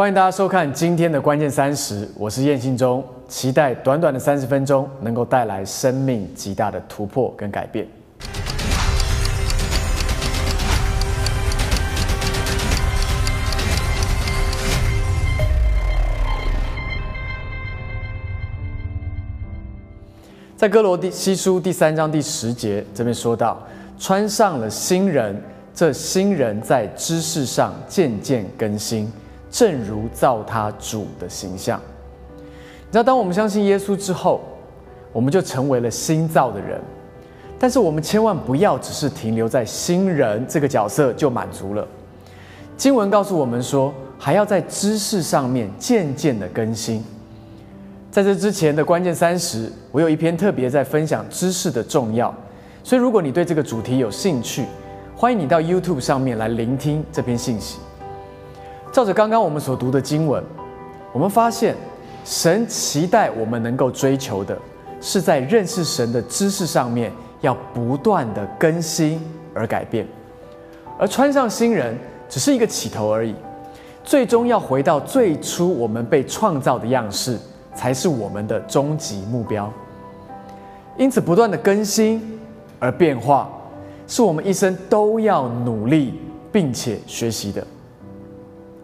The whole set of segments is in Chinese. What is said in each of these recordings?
欢迎大家收看今天的关键三十，我是燕信中，期待短短的三十分钟能够带来生命极大的突破跟改变。在哥罗西书第三章第十节这边说到，穿上了新人，这新人在知识上渐渐更新，正如造他主的形象。你知道，当我们相信耶稣之后，我们就成为了新造的人。但是我们千万不要只是停留在新人这个角色就满足了。经文告诉我们说，还要在知识上面渐渐的更新。在这之前的关键三十，我有一篇特别在分享知识的重要，所以如果你对这个主题有兴趣，欢迎你到 YouTube 上面来聆听这篇信息。照着刚刚我们所读的经文，我们发现神期待我们能够追求的是在认识神的知识上面要不断的更新而改变，而穿上新人只是一个起头而已，最终要回到最初我们被创造的样式。才是我们的终极目标。因此，不断的更新而变化，是我们一生都要努力并且学习的。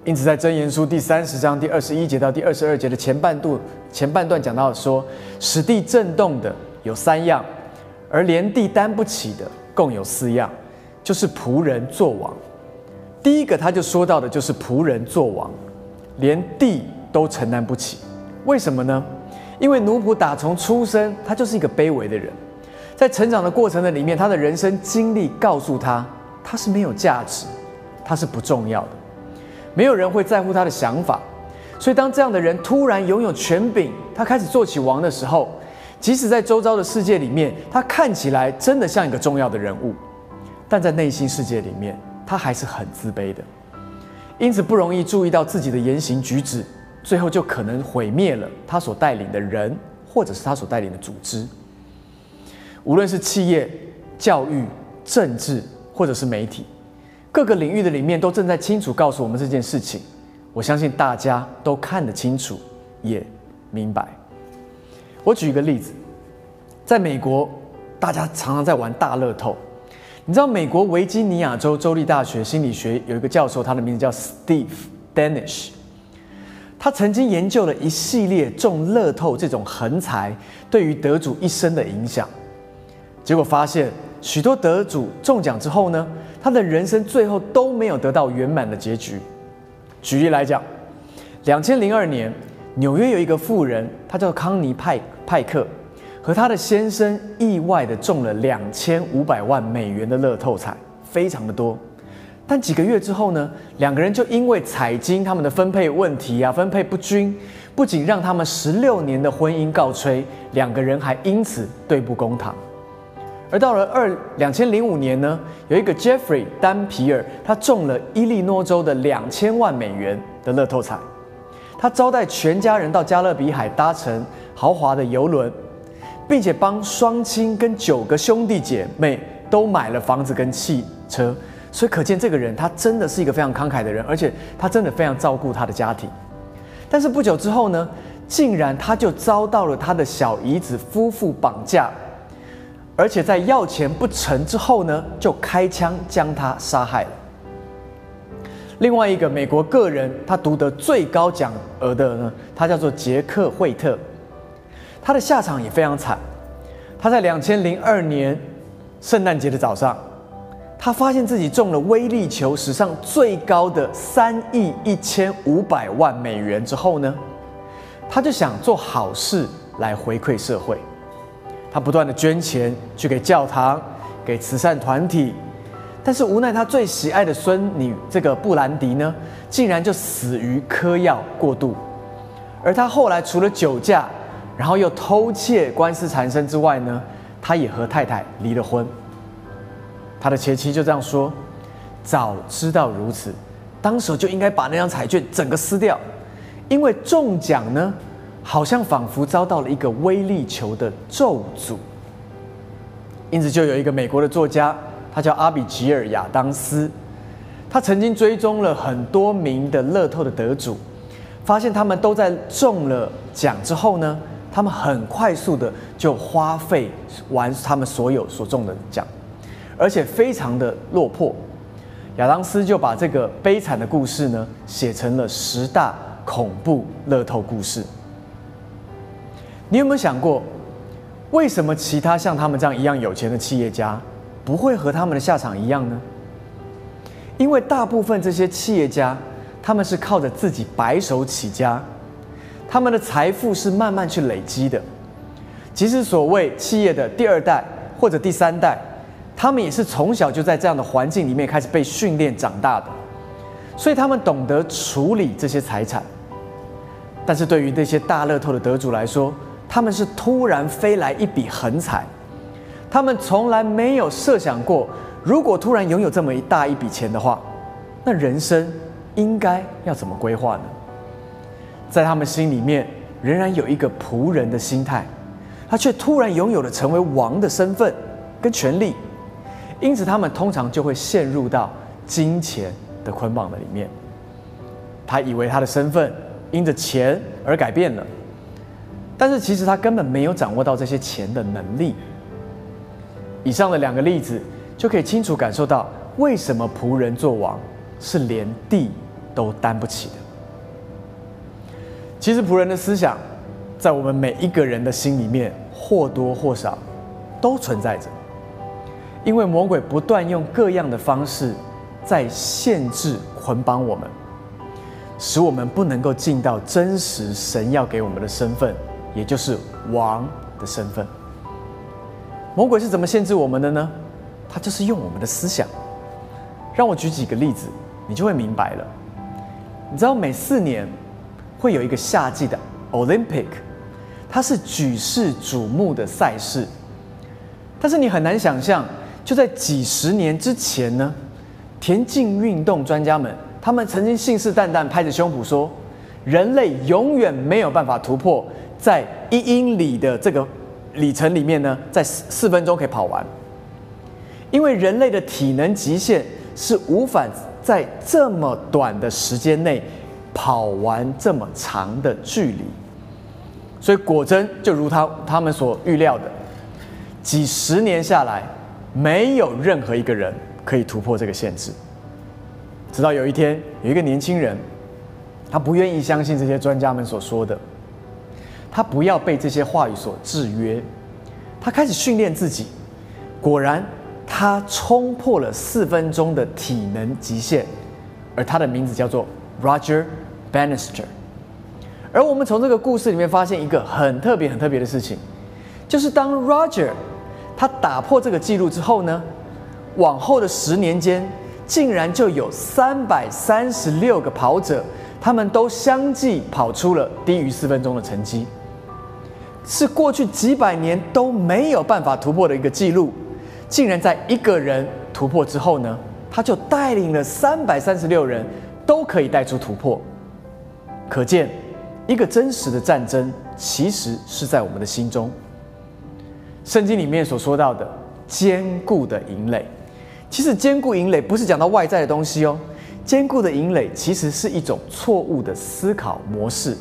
因此，在箴言书第三十章第二十一节到第二十二节的前半段，前半段讲到说，使地震动的有三样，而连地担不起的共有四样，就是仆人做王。第一个，他就说到的就是仆人做王，连地都承担不起。为什么呢？因为奴仆打从出生，他就是一个卑微的人，在成长的过程的里面，他的人生经历告诉他，他是没有价值，他是不重要的，没有人会在乎他的想法。所以，当这样的人突然拥有权柄，他开始做起王的时候，即使在周遭的世界里面，他看起来真的像一个重要的人物，但在内心世界里面，他还是很自卑的，因此不容易注意到自己的言行举止。最后就可能毁灭了他所带领的人，或者是他所带领的组织。无论是企业、教育、政治，或者是媒体，各个领域的里面都正在清楚告诉我们这件事情。我相信大家都看得清楚，也明白。我举一个例子，在美国，大家常常在玩大乐透。你知道美国维吉尼亚州州立大学心理学有一个教授，他的名字叫 Steve Danish。他曾经研究了一系列中乐透这种横财对于得主一生的影响，结果发现许多得主中奖之后呢，他的人生最后都没有得到圆满的结局。举例来讲，两千零二年，纽约有一个富人，他叫康尼派派克，和他的先生意外的中了两千五百万美元的乐透彩，非常的多。但几个月之后呢，两个人就因为彩金他们的分配问题啊，分配不均，不仅让他们十六年的婚姻告吹，两个人还因此对簿公堂。而到了二两千零五年呢，有一个 Jeffrey 丹皮尔，他中了伊利诺州的两千万美元的乐透彩，他招待全家人到加勒比海搭乘豪华的游轮，并且帮双亲跟九个兄弟姐妹都买了房子跟汽车。所以可见，这个人他真的是一个非常慷慨的人，而且他真的非常照顾他的家庭。但是不久之后呢，竟然他就遭到了他的小姨子夫妇绑架，而且在要钱不成之后呢，就开枪将他杀害了。另外一个美国个人，他读得最高奖额的呢，他叫做杰克惠特，他的下场也非常惨。他在两千零二年圣诞节的早上。他发现自己中了威力球史上最高的三亿一千五百万美元之后呢，他就想做好事来回馈社会。他不断的捐钱去给教堂、给慈善团体，但是无奈他最喜爱的孙女这个布兰迪呢，竟然就死于嗑药过度。而他后来除了酒驾，然后又偷窃、官司缠身之外呢，他也和太太离了婚。他的前妻就这样说：“早知道如此，当时就应该把那张彩券整个撕掉，因为中奖呢，好像仿佛遭到了一个威力球的咒诅。因此，就有一个美国的作家，他叫阿比吉尔亚当斯，他曾经追踪了很多名的乐透的得主，发现他们都在中了奖之后呢，他们很快速的就花费完他们所有所中的奖，而且非常的落魄。亚当斯就把这个悲惨的故事呢，写成了十大恐怖乐透故事。你有没有想过，为什么其他像他们这样一样有钱的企业家，不会和他们的下场一样呢？因为大部分这些企业家。他们是靠着自己白手起家，他们的财富是慢慢去累积的。即使所谓企业的第二代或者第三代，他们也是从小就在这样的环境里面开始被训练长大的，所以他们懂得处理这些财产。但是对于那些大乐透的得主来说，他们是突然飞来一笔横财，他们从来没有设想过，如果突然拥有这么一大一笔钱的话，那人生。应该要怎么规划呢？在他们心里面，仍然有一个仆人的心态，他却突然拥有了成为王的身份跟权利，因此他们通常就会陷入到金钱的捆绑的里面。他以为他的身份因着钱而改变了，但是其实他根本没有掌握到这些钱的能力。以上的两个例子就可以清楚感受到，为什么仆人做王是连地。都担不起的。其实仆人的思想，在我们每一个人的心里面或多或少都存在着，因为魔鬼不断用各样的方式在限制、捆绑我们，使我们不能够尽到真实神要给我们的身份，也就是王的身份。魔鬼是怎么限制我们的呢？他就是用我们的思想。让我举几个例子，你就会明白了。你知道每四年会有一个夏季的 Olympic，它是举世瞩目的赛事。但是你很难想象，就在几十年之前呢，田径运动专家们他们曾经信誓旦旦拍着胸脯说，人类永远没有办法突破在一英里的这个里程里面呢，在四四分钟可以跑完，因为人类的体能极限是无法。在这么短的时间内跑完这么长的距离，所以果真就如他他们所预料的，几十年下来，没有任何一个人可以突破这个限制。直到有一天，有一个年轻人，他不愿意相信这些专家们所说的，他不要被这些话语所制约，他开始训练自己，果然。他冲破了四分钟的体能极限，而他的名字叫做 Roger Bannister。而我们从这个故事里面发现一个很特别、很特别的事情，就是当 Roger 他打破这个记录之后呢，往后的十年间，竟然就有三百三十六个跑者，他们都相继跑出了低于四分钟的成绩，是过去几百年都没有办法突破的一个记录。竟然在一个人突破之后呢，他就带领了三百三十六人都可以带出突破。可见，一个真实的战争其实是在我们的心中。圣经里面所说到的坚固的营垒，其实坚固营垒不是讲到外在的东西哦，坚固的营垒其实是一种错误的思考模式。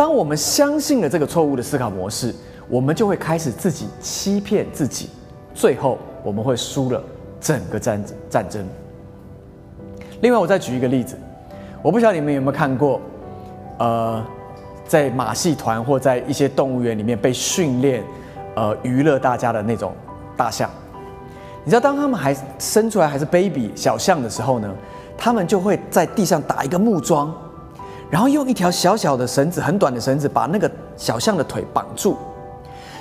当我们相信了这个错误的思考模式，我们就会开始自己欺骗自己。最后我们会输了整个战战争。另外，我再举一个例子，我不晓得你们有没有看过，呃，在马戏团或在一些动物园里面被训练，呃，娱乐大家的那种大象。你知道，当他们还生出来还是 baby 小象的时候呢，他们就会在地上打一个木桩，然后用一条小小的绳子，很短的绳子，把那个小象的腿绑住。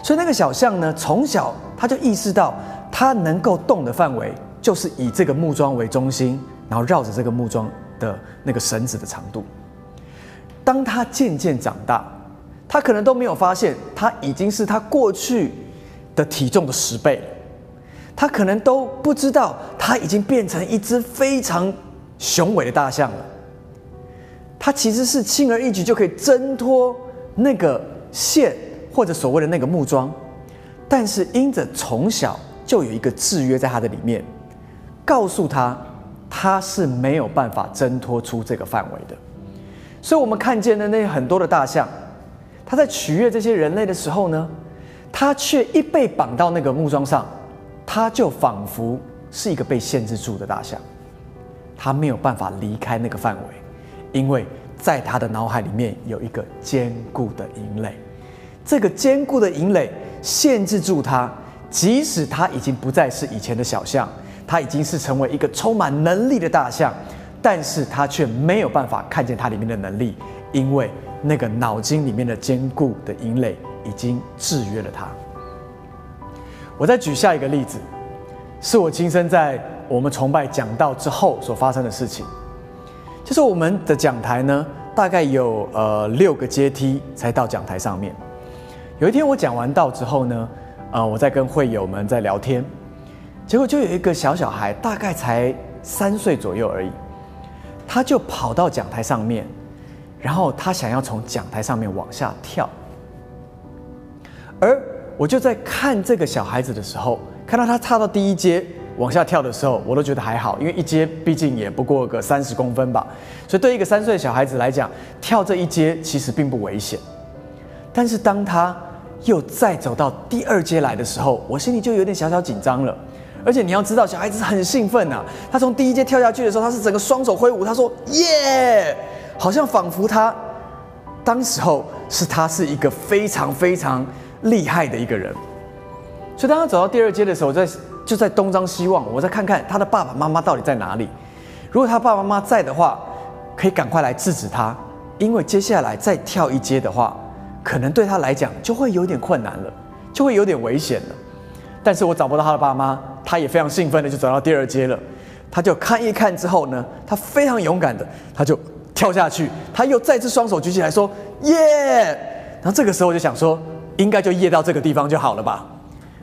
所以那个小象呢，从小他就意识到，他能够动的范围就是以这个木桩为中心，然后绕着这个木桩的那个绳子的长度。当他渐渐长大，他可能都没有发现，他已经是他过去的体重的十倍了。他可能都不知道，他已经变成一只非常雄伟的大象了。他其实是轻而易举就可以挣脱那个线。或者所谓的那个木桩，但是因着从小就有一个制约在他的里面，告诉他他是没有办法挣脱出这个范围的，所以，我们看见的那很多的大象，它在取悦这些人类的时候呢，它却一被绑到那个木桩上，它就仿佛是一个被限制住的大象，它没有办法离开那个范围，因为在他的脑海里面有一个坚固的营垒，这个坚固的营垒限制住它，即使它已经不再是以前的小象，它已经是成为一个充满能力的大象。但是他却没有办法看见它里面的能力，因为那个脑筋里面的坚固的营垒已经制约了他。我再举下一个例子，是我亲身在我们崇拜讲道之后所发生的事情。就是我们的讲台呢，大概有呃六个阶梯才到讲台上面。有一天我讲完道之后呢，呃，我在跟会友们在聊天，结果就有一个小小孩，大概才三岁左右而已。他就跑到讲台上面，然后他想要从讲台上面往下跳，而我就在看这个小孩子的时候，看到他踏到第一阶往下跳的时候，我都觉得还好，因为一阶毕竟也不过个三十公分吧，所以对一个三岁小孩子来讲，跳这一阶其实并不危险。但是当他又再走到第二阶来的时候，我心里就有点小小紧张了。而且你要知道，小孩子很兴奋呐。他从第一阶跳下去的时候，他是整个双手挥舞，他说：“耶！”好像仿佛他当时候是他是一个非常非常厉害的一个人。所以当他走到第二阶的时候，在就在东张西望，我再看看他的爸爸妈妈到底在哪里。如果他爸爸妈妈在的话，可以赶快来制止他，因为接下来再跳一阶的话，可能对他来讲就会有点困难了，就会有点危险了。但是我找不到他的爸妈。他也非常兴奋的就走到第二阶了，他就看一看之后呢，他非常勇敢的，他就跳下去，他又再次双手举起来说耶，然后这个时候我就想说，应该就耶到这个地方就好了吧，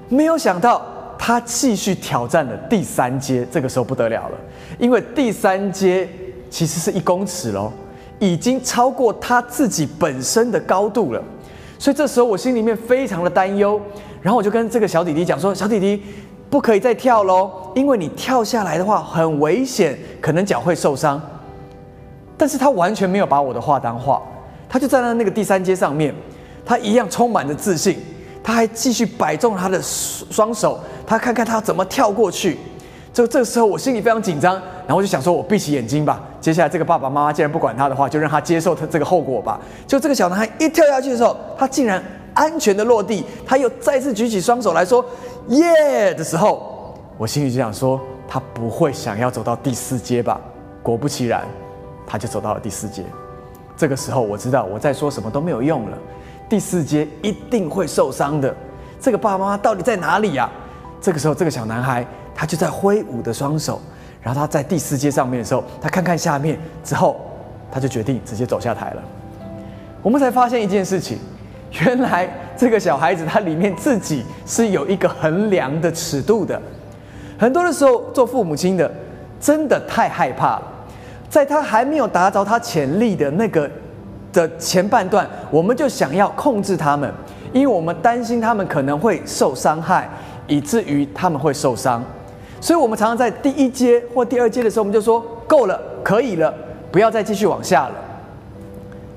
没有想到他继续挑战了第三阶，这个时候不得了了，因为第三阶其实是一公尺喽，已经超过他自己本身的高度了，所以这时候我心里面非常的担忧，然后我就跟这个小弟弟讲说，小弟弟。不可以再跳喽，因为你跳下来的话很危险，可能脚会受伤。但是他完全没有把我的话当话，他就站在那个第三阶上面，他一样充满着自信，他还继续摆动他的双手，他看看他怎么跳过去。就这个时候，我心里非常紧张，然后我就想说，我闭起眼睛吧。接下来这个爸爸妈妈既然不管他的话，就让他接受他这个后果吧。就这个小男孩一跳下去的时候，他竟然安全的落地，他又再次举起双手来说。耶的时候，我心里就想说，他不会想要走到第四阶吧？果不其然，他就走到了第四阶。这个时候，我知道我再说什么都没有用了，第四阶一定会受伤的。这个爸爸妈妈到底在哪里呀？这个时候，这个小男孩他就在挥舞的双手，然后他在第四阶上面的时候，他看看下面之后，他就决定直接走下台了。我们才发现一件事情。原来这个小孩子他里面自己是有一个衡量的尺度的，很多的时候做父母亲的真的太害怕了，在他还没有达着他潜力的那个的前半段，我们就想要控制他们，因为我们担心他们可能会受伤害，以至于他们会受伤，所以我们常常在第一阶或第二阶的时候，我们就说够了，可以了，不要再继续往下了，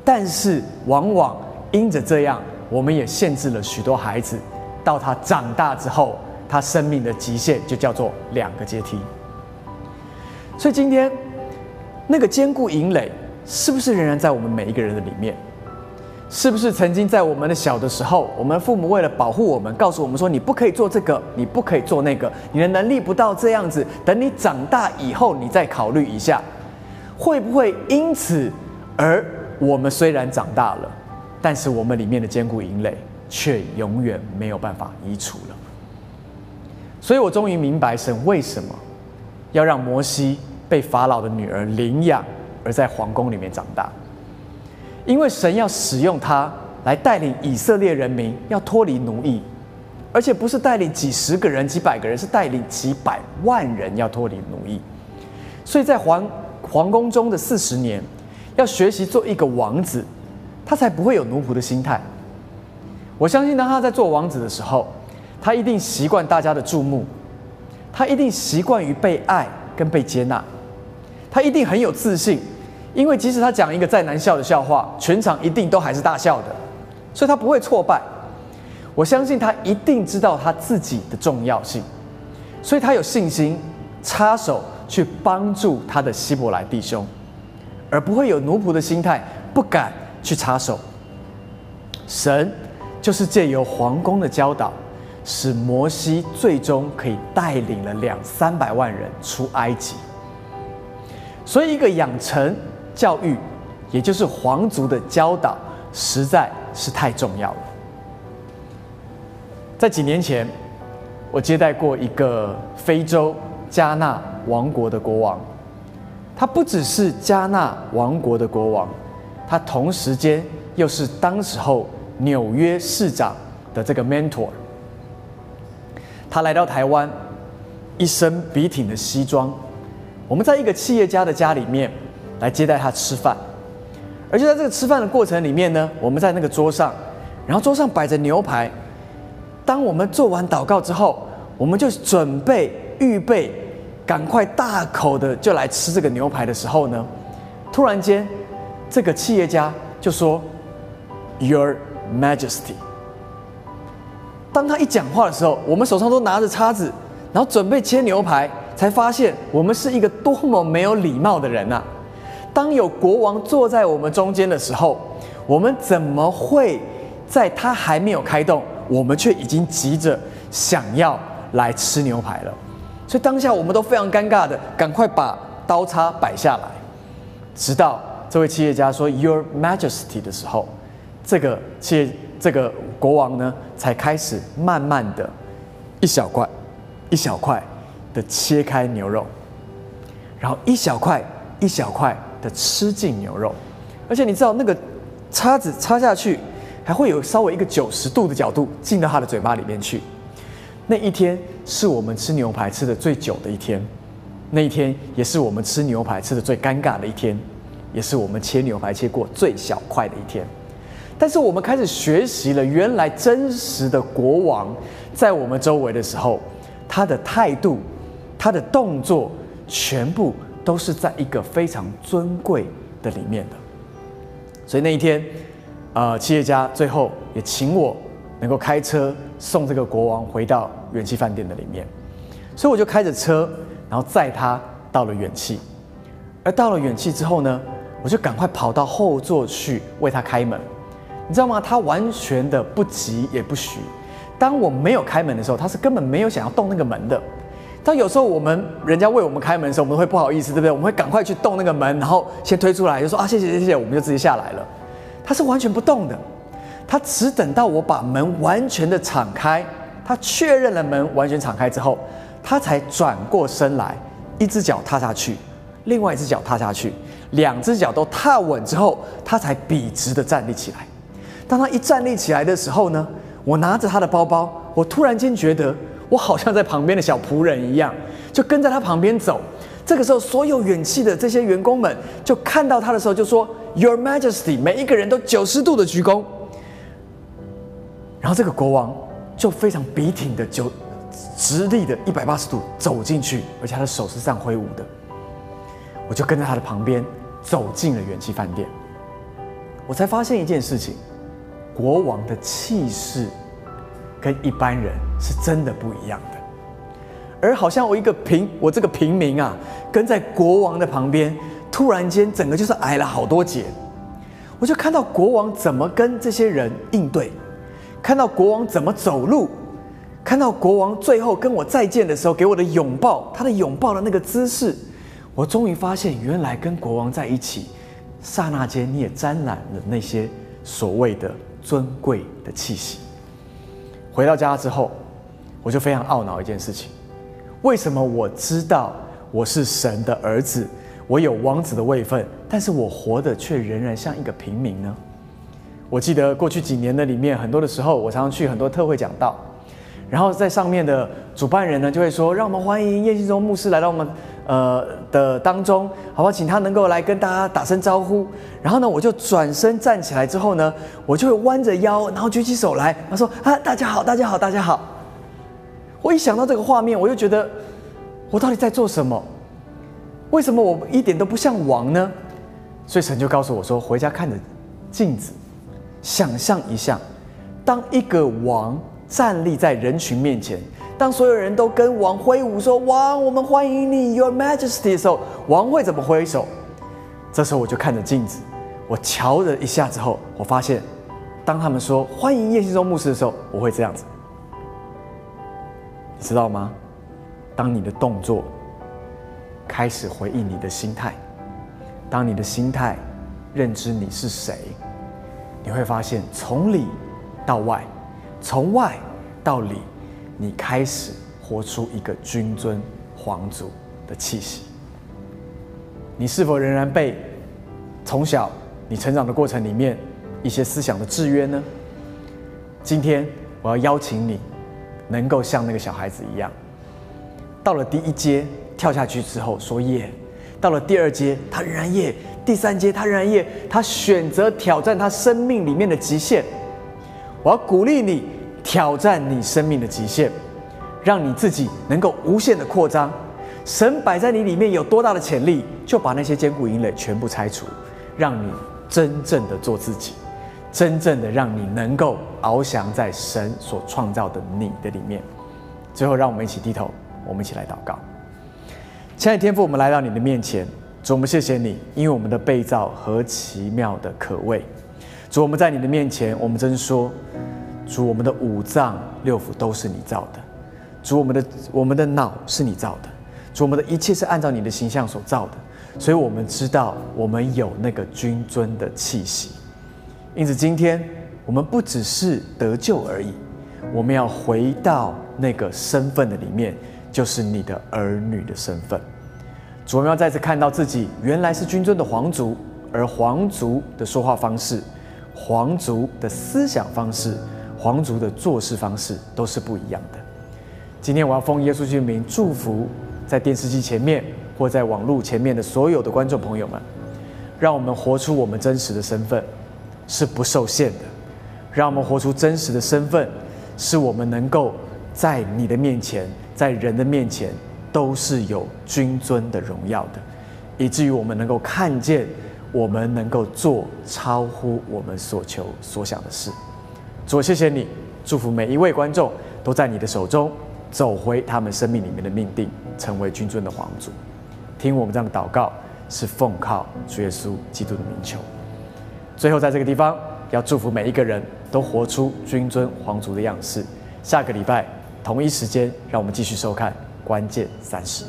但是往往。因着这样，我们也限制了许多孩子。到他长大之后，他生命的极限就叫做两个阶梯。所以今天，那个坚固营垒是不是仍然在我们每一个人的里面？是不是曾经在我们的小的时候，我们父母为了保护我们，告诉我们说：“你不可以做这个，你不可以做那个，你的能力不到这样子。等你长大以后，你再考虑一下。”会不会因此而我们虽然长大了？但是我们里面的坚固营垒却永远没有办法移除了，所以我终于明白神为什么要让摩西被法老的女儿领养，而在皇宫里面长大，因为神要使用他来带领以色列人民要脱离奴役，而且不是带领几十个人、几百个人，是带领几百万人要脱离奴役，所以在皇皇宫中的四十年，要学习做一个王子。他才不会有奴仆的心态。我相信，当他在做王子的时候，他一定习惯大家的注目，他一定习惯于被爱跟被接纳，他一定很有自信，因为即使他讲一个再难笑的笑话，全场一定都还是大笑的，所以他不会挫败。我相信他一定知道他自己的重要性，所以他有信心插手去帮助他的希伯来弟兄，而不会有奴仆的心态，不敢去插手。神就是借由皇宫的教导，使摩西最终可以带领了两三百万人出埃及。所以，一个养成教育，也就是皇族的教导，实在是太重要了。在几年前，我接待过一个非洲加纳王国的国王，他不只是加纳王国的国王，他同时间又是当时候纽约市长的这个 mentor。他来到台湾，一身笔挺的西装，我们在一个企业家的家里面来接待他吃饭，而就在这个吃饭的过程里面呢，我们在那个桌上，然后桌上摆着牛排。当我们做完祷告之后，我们就准备预备，赶快大口的就来吃这个牛排的时候呢，突然间，这个企业家就说：“Your Majesty。”当他一讲话的时候，我们手上都拿着叉子，然后准备切牛排，才发现我们是一个多么没有礼貌的人呐！当有国王坐在我们中间的时候，我们怎么会在他还没有开动？我们却已经急着想要来吃牛排了，所以当下我们都非常尴尬的，赶快把刀叉摆下来，直到这位企业家说 “Your Majesty” 的时候，这个企业这个国王呢，才开始慢慢的一小块一小块的切开牛肉，然后一小块一小块的吃进牛肉，而且你知道那个叉子插下去。还会有稍微一个九十度的角度进到他的嘴巴里面去。那一天是我们吃牛排吃的最久的一天，那一天也是我们吃牛排吃的最尴尬的一天，也是我们切牛排切过最小块的一天。但是我们开始学习了，原来真实的国王在我们周围的时候，他的态度、他的动作，全部都是在一个非常尊贵的里面的。所以那一天。呃，企业家最后也请我能够开车送这个国王回到远气饭店的里面，所以我就开着车，然后载他到了远气。而到了远气之后呢，我就赶快跑到后座去为他开门。你知道吗？他完全的不急也不徐。当我没有开门的时候，他是根本没有想要动那个门的。但有时候我们人家为我们开门的时候，我们会不好意思，对不对？我们会赶快去动那个门，然后先推出来，就说啊谢谢谢谢，我们就直接下来了。他是完全不动的，他只等到我把门完全的敞开，他确认了门完全敞开之后，他才转过身来，一只脚踏下去，另外一只脚踏下去，两只脚都踏稳之后，他才笔直的站立起来。当他一站立起来的时候呢，我拿着他的包包，我突然间觉得我好像在旁边的小仆人一样，就跟在他旁边走。这个时候，所有远气的这些员工们就看到他的时候，就说。Your Majesty，每一个人都九十度的鞠躬，然后这个国王就非常笔挺的就直立的一百八十度走进去，而且他的手是这样挥舞的。我就跟在他的旁边走进了元气饭店，我才发现一件事情：国王的气势跟一般人是真的不一样的。而好像我一个平，我这个平民啊，跟在国王的旁边。突然间，整个就是矮了好多节。我就看到国王怎么跟这些人应对，看到国王怎么走路，看到国王最后跟我再见的时候给我的拥抱，他的拥抱的那个姿势，我终于发现，原来跟国王在一起，刹那间你也沾染了那些所谓的尊贵的气息。回到家之后，我就非常懊恼一件事情：为什么我知道我是神的儿子？我有王子的位分，但是我活的却仍然像一个平民呢。我记得过去几年的里面，很多的时候，我常常去很多特会讲道，然后在上面的主办人呢，就会说：“让我们欢迎叶信忠牧师来到我们呃的当中，好不好？请他能够来跟大家打声招呼。”然后呢，我就转身站起来之后呢，我就会弯着腰，然后举起手来，他说：“啊，大家好，大家好，大家好。”我一想到这个画面，我就觉得我到底在做什么？为什么我一点都不像王呢？所以神就告诉我说：回家看着镜子，想象一下，当一个王站立在人群面前，当所有人都跟王挥舞说：“王，我们欢迎你，Your Majesty” 的时候，王会怎么挥手？这时候我就看着镜子，我瞧了一下之后，我发现，当他们说“欢迎叶信忠牧师”的时候，我会这样子，你知道吗？当你的动作开始回应你的心态，当你的心态认知你是谁，你会发现从里到外，从外到里，你开始活出一个君尊皇族的气息。你是否仍然被从小你成长的过程里面一些思想的制约呢？今天我要邀请你，能够像那个小孩子一样，到了第一阶跳下去之后说耶，到了第二阶他仍然耶，第三阶他仍然耶，他选择挑战他生命里面的极限。我要鼓励你挑战你生命的极限，让你自己能够无限的扩张。神摆在你里面有多大的潜力，就把那些坚固营垒全部拆除，让你真正的做自己，真正的让你能够翱翔在神所创造的你的里面。最后，让我们一起低头，我们一起来祷告。亲爱的天父，我们来到你的面前，主，我们谢谢你，因为我们的被造何奇妙的可畏。主，我们在你的面前，我们真说，主，我们的五脏六腑都是你造的，主，我们的我们的脑是你造的。主，我们的一切是按照你的形象所造的，所以我们知道我们有那个君尊的气息。因此，今天我们不只是得救而已，我们要回到那个身份的里面，就是你的儿女的身份。主，我们要再次看到自己原来是君尊的皇族，而皇族的说话方式、皇族的思想方式、皇族的做事方式都是不一样的。今天，我要奉耶稣基督名祝福。在电视机前面或在网络前面的所有的观众朋友们，让我们活出我们真实的身份，是不受限的；让我们活出真实的身份，是我们能够在你的面前，在人的面前都是有君尊的荣耀的，以至于我们能够看见，我们能够做超乎我们所求所想的事。主，谢谢你，祝福每一位观众都在你的手中。走回他们生命里面的命定，成为君尊的皇族。听我们这样的祷告，是奉靠主耶稣基督的名求。最后，在这个地方要祝福每一个人都活出君尊皇族的样式。下个礼拜同一时间，让我们继续收看关键三十。